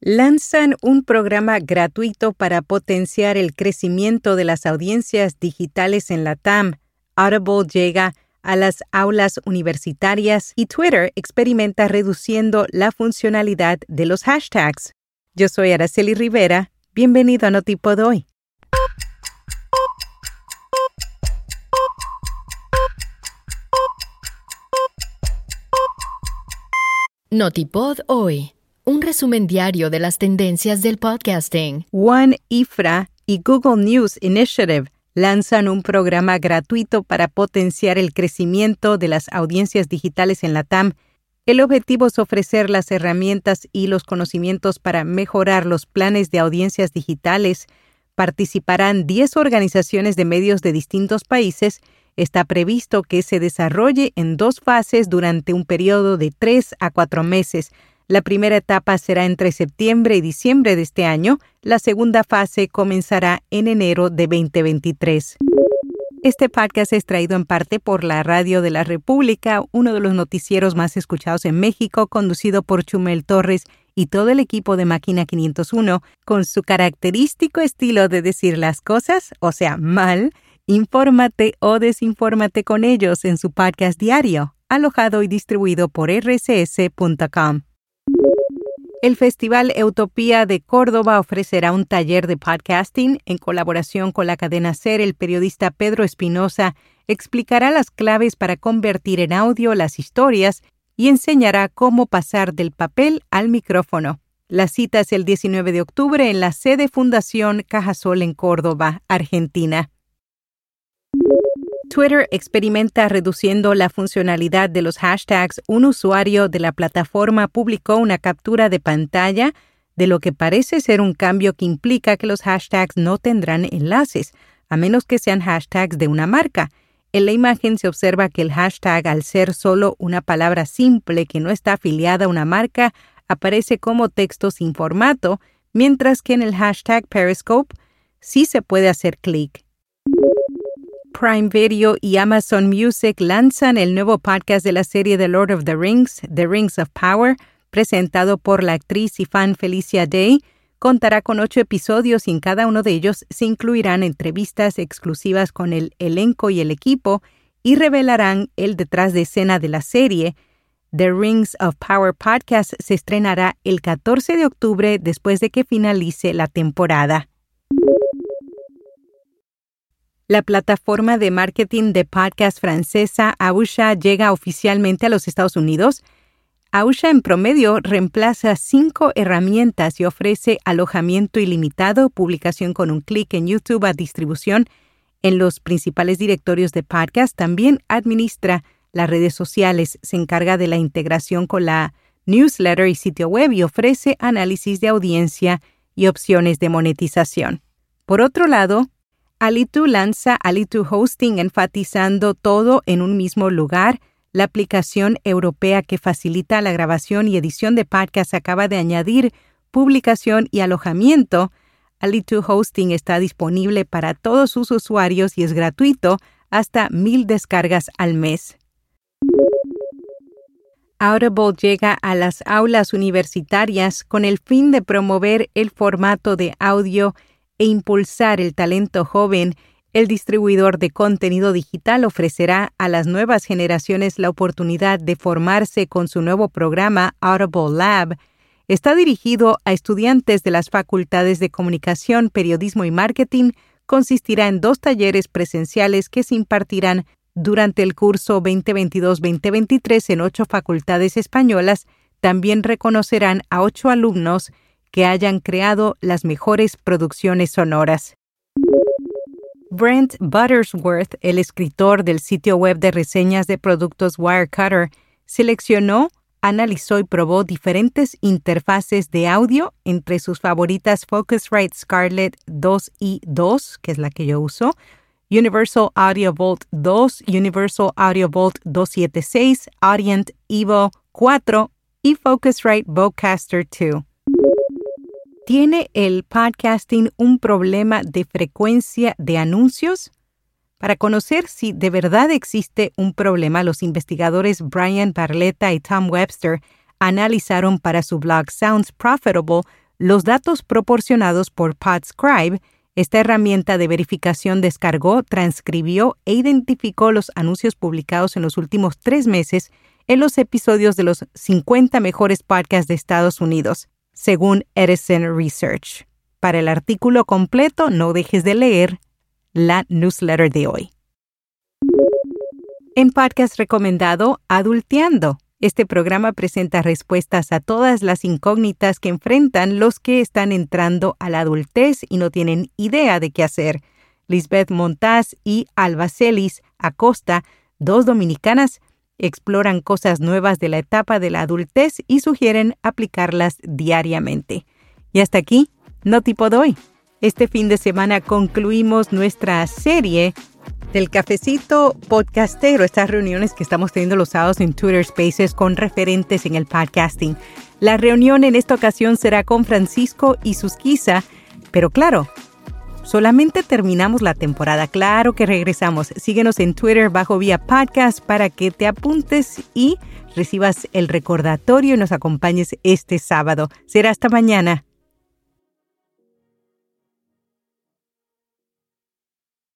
lanzan un programa gratuito para potenciar el crecimiento de las audiencias digitales en la TAM. Audible llega a las aulas universitarias y Twitter experimenta reduciendo la funcionalidad de los hashtags. Yo soy Araceli Rivera. Bienvenido a Notipod hoy. Notipod hoy un resumen diario de las tendencias del podcasting. One IFRA y Google News Initiative lanzan un programa gratuito para potenciar el crecimiento de las audiencias digitales en la TAM. El objetivo es ofrecer las herramientas y los conocimientos para mejorar los planes de audiencias digitales. Participarán 10 organizaciones de medios de distintos países. Está previsto que se desarrolle en dos fases durante un periodo de 3 a 4 meses. La primera etapa será entre septiembre y diciembre de este año. La segunda fase comenzará en enero de 2023. Este podcast es traído en parte por la Radio de la República, uno de los noticieros más escuchados en México, conducido por Chumel Torres y todo el equipo de Máquina 501, con su característico estilo de decir las cosas, o sea, mal, infórmate o desinfórmate con ellos en su podcast diario, alojado y distribuido por rcs.com. El Festival Utopía de Córdoba ofrecerá un taller de podcasting en colaboración con la cadena SER. El periodista Pedro Espinosa explicará las claves para convertir en audio las historias y enseñará cómo pasar del papel al micrófono. La cita es el 19 de octubre en la sede Fundación Cajasol en Córdoba, Argentina. Twitter experimenta reduciendo la funcionalidad de los hashtags. Un usuario de la plataforma publicó una captura de pantalla de lo que parece ser un cambio que implica que los hashtags no tendrán enlaces, a menos que sean hashtags de una marca. En la imagen se observa que el hashtag, al ser solo una palabra simple que no está afiliada a una marca, aparece como texto sin formato, mientras que en el hashtag Periscope sí se puede hacer clic. Prime Video y Amazon Music lanzan el nuevo podcast de la serie The Lord of the Rings, The Rings of Power, presentado por la actriz y fan Felicia Day. Contará con ocho episodios y en cada uno de ellos se incluirán entrevistas exclusivas con el elenco y el equipo y revelarán el detrás de escena de la serie. The Rings of Power Podcast se estrenará el 14 de octubre después de que finalice la temporada. La plataforma de marketing de podcast francesa Ausha llega oficialmente a los Estados Unidos. Ausha en promedio reemplaza cinco herramientas y ofrece alojamiento ilimitado, publicación con un clic en YouTube a distribución en los principales directorios de podcast. También administra las redes sociales, se encarga de la integración con la newsletter y sitio web y ofrece análisis de audiencia y opciones de monetización. Por otro lado, Alitu lanza Alitu Hosting enfatizando todo en un mismo lugar. La aplicación europea que facilita la grabación y edición de podcasts acaba de añadir publicación y alojamiento. Alitu Hosting está disponible para todos sus usuarios y es gratuito hasta mil descargas al mes. Audible llega a las aulas universitarias con el fin de promover el formato de audio e impulsar el talento joven, el distribuidor de contenido digital ofrecerá a las nuevas generaciones la oportunidad de formarse con su nuevo programa Audible Lab. Está dirigido a estudiantes de las facultades de comunicación, periodismo y marketing. Consistirá en dos talleres presenciales que se impartirán durante el curso 2022-2023 en ocho facultades españolas. También reconocerán a ocho alumnos que hayan creado las mejores producciones sonoras. Brent Buttersworth, el escritor del sitio web de reseñas de productos Wirecutter, seleccionó, analizó y probó diferentes interfaces de audio, entre sus favoritas Focusrite Scarlett 2 y 2, que es la que yo uso, Universal Audio Vault 2, Universal Audio Vault 276, Audient Evo 4 y Focusrite Vocaster 2. ¿Tiene el podcasting un problema de frecuencia de anuncios? Para conocer si de verdad existe un problema, los investigadores Brian Barletta y Tom Webster analizaron para su blog Sounds Profitable los datos proporcionados por Podscribe, esta herramienta de verificación descargó, transcribió e identificó los anuncios publicados en los últimos tres meses en los episodios de los 50 mejores podcasts de Estados Unidos, según Edison Research. Para el artículo completo, no dejes de leer la newsletter de hoy. En podcast recomendado Adulteando. Este programa presenta respuestas a todas las incógnitas que enfrentan los que están entrando a la adultez y no tienen idea de qué hacer. Lisbeth Montaz y Alba Celis Acosta, dos dominicanas, exploran cosas nuevas de la etapa de la adultez y sugieren aplicarlas diariamente. Y hasta aquí, no tipo doy. Este fin de semana concluimos nuestra serie del cafecito podcastero, estas reuniones que estamos teniendo los sábados en Twitter Spaces con referentes en el podcasting. La reunión en esta ocasión será con Francisco y Susquiza, pero claro, solamente terminamos la temporada. Claro que regresamos. Síguenos en Twitter bajo vía podcast para que te apuntes y recibas el recordatorio y nos acompañes este sábado. Será hasta mañana.